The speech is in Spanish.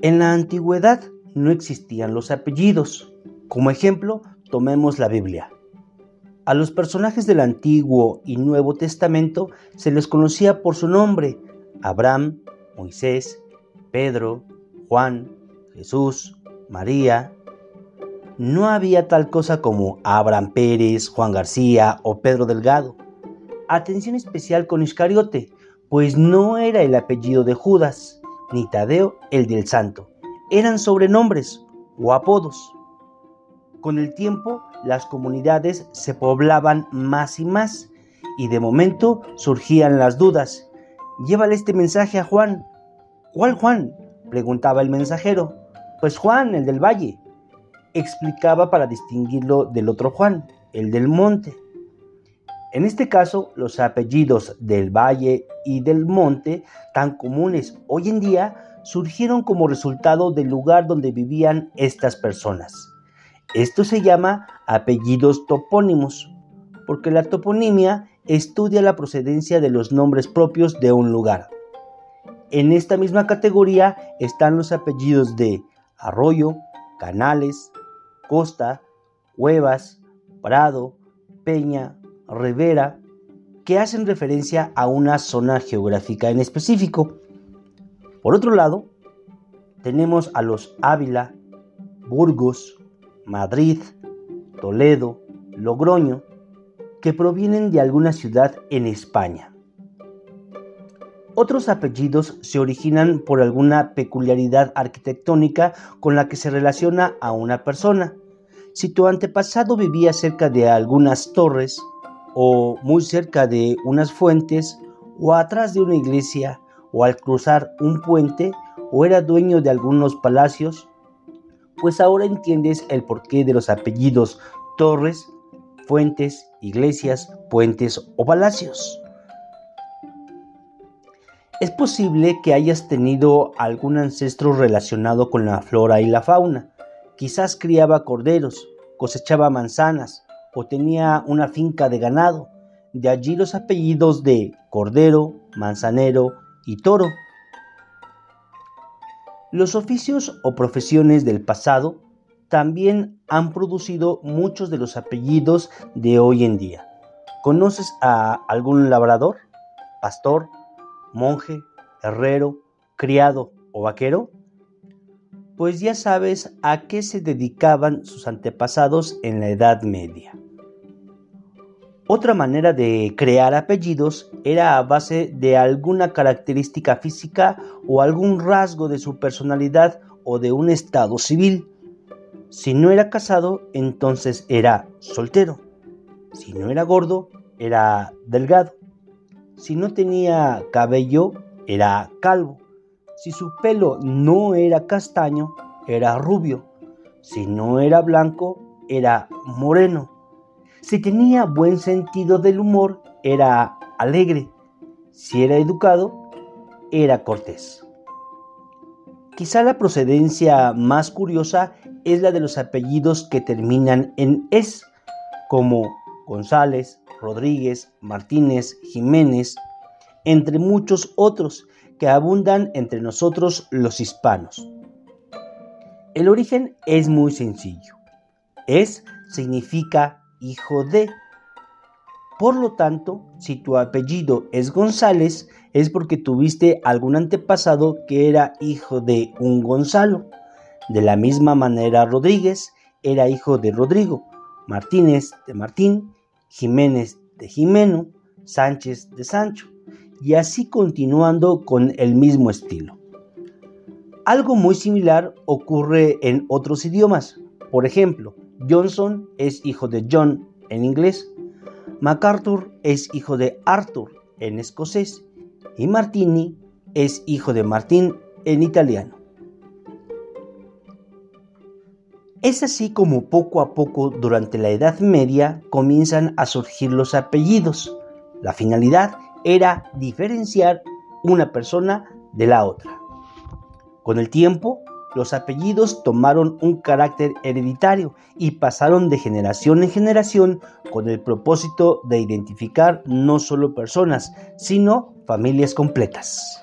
En la antigüedad no existían los apellidos. Como ejemplo, tomemos la Biblia. A los personajes del Antiguo y Nuevo Testamento se les conocía por su nombre, Abraham, Moisés, Pedro, Juan, Jesús, María. No había tal cosa como Abraham Pérez, Juan García o Pedro Delgado. Atención especial con Iscariote, pues no era el apellido de Judas, ni Tadeo el del santo. Eran sobrenombres o apodos. Con el tiempo, las comunidades se poblaban más y más, y de momento surgían las dudas. Llévale este mensaje a Juan. ¿Cuál Juan? preguntaba el mensajero. Pues Juan, el del valle. Explicaba para distinguirlo del otro Juan, el del monte. En este caso, los apellidos del valle y del monte, tan comunes hoy en día, surgieron como resultado del lugar donde vivían estas personas. Esto se llama apellidos topónimos, porque la toponimia estudia la procedencia de los nombres propios de un lugar. En esta misma categoría están los apellidos de arroyo, canales, costa, cuevas, prado, peña, ribera, que hacen referencia a una zona geográfica en específico. Por otro lado, tenemos a los Ávila, Burgos, Madrid, Toledo, Logroño, que provienen de alguna ciudad en España. Otros apellidos se originan por alguna peculiaridad arquitectónica con la que se relaciona a una persona. Si tu antepasado vivía cerca de algunas torres, o muy cerca de unas fuentes, o atrás de una iglesia, o al cruzar un puente, o era dueño de algunos palacios, pues ahora entiendes el porqué de los apellidos Torres, Fuentes, Iglesias, Puentes o Palacios. Es posible que hayas tenido algún ancestro relacionado con la flora y la fauna. Quizás criaba corderos, cosechaba manzanas o tenía una finca de ganado. De allí los apellidos de Cordero, Manzanero y Toro. Los oficios o profesiones del pasado también han producido muchos de los apellidos de hoy en día. ¿Conoces a algún labrador, pastor, monje, herrero, criado o vaquero? Pues ya sabes a qué se dedicaban sus antepasados en la Edad Media. Otra manera de crear apellidos era a base de alguna característica física o algún rasgo de su personalidad o de un estado civil. Si no era casado, entonces era soltero. Si no era gordo, era delgado. Si no tenía cabello, era calvo. Si su pelo no era castaño, era rubio. Si no era blanco, era moreno. Si tenía buen sentido del humor, era alegre. Si era educado, era cortés. Quizá la procedencia más curiosa es la de los apellidos que terminan en es, como González, Rodríguez, Martínez, Jiménez, entre muchos otros que abundan entre nosotros los hispanos. El origen es muy sencillo. Es significa hijo de. Por lo tanto, si tu apellido es González, es porque tuviste algún antepasado que era hijo de un Gonzalo. De la misma manera, Rodríguez era hijo de Rodrigo, Martínez de Martín, Jiménez de Jimeno, Sánchez de Sancho, y así continuando con el mismo estilo. Algo muy similar ocurre en otros idiomas. Por ejemplo, Johnson es hijo de John en inglés, MacArthur es hijo de Arthur en escocés y Martini es hijo de Martín en italiano. Es así como poco a poco durante la Edad Media comienzan a surgir los apellidos. La finalidad era diferenciar una persona de la otra. Con el tiempo, los apellidos tomaron un carácter hereditario y pasaron de generación en generación con el propósito de identificar no solo personas, sino familias completas.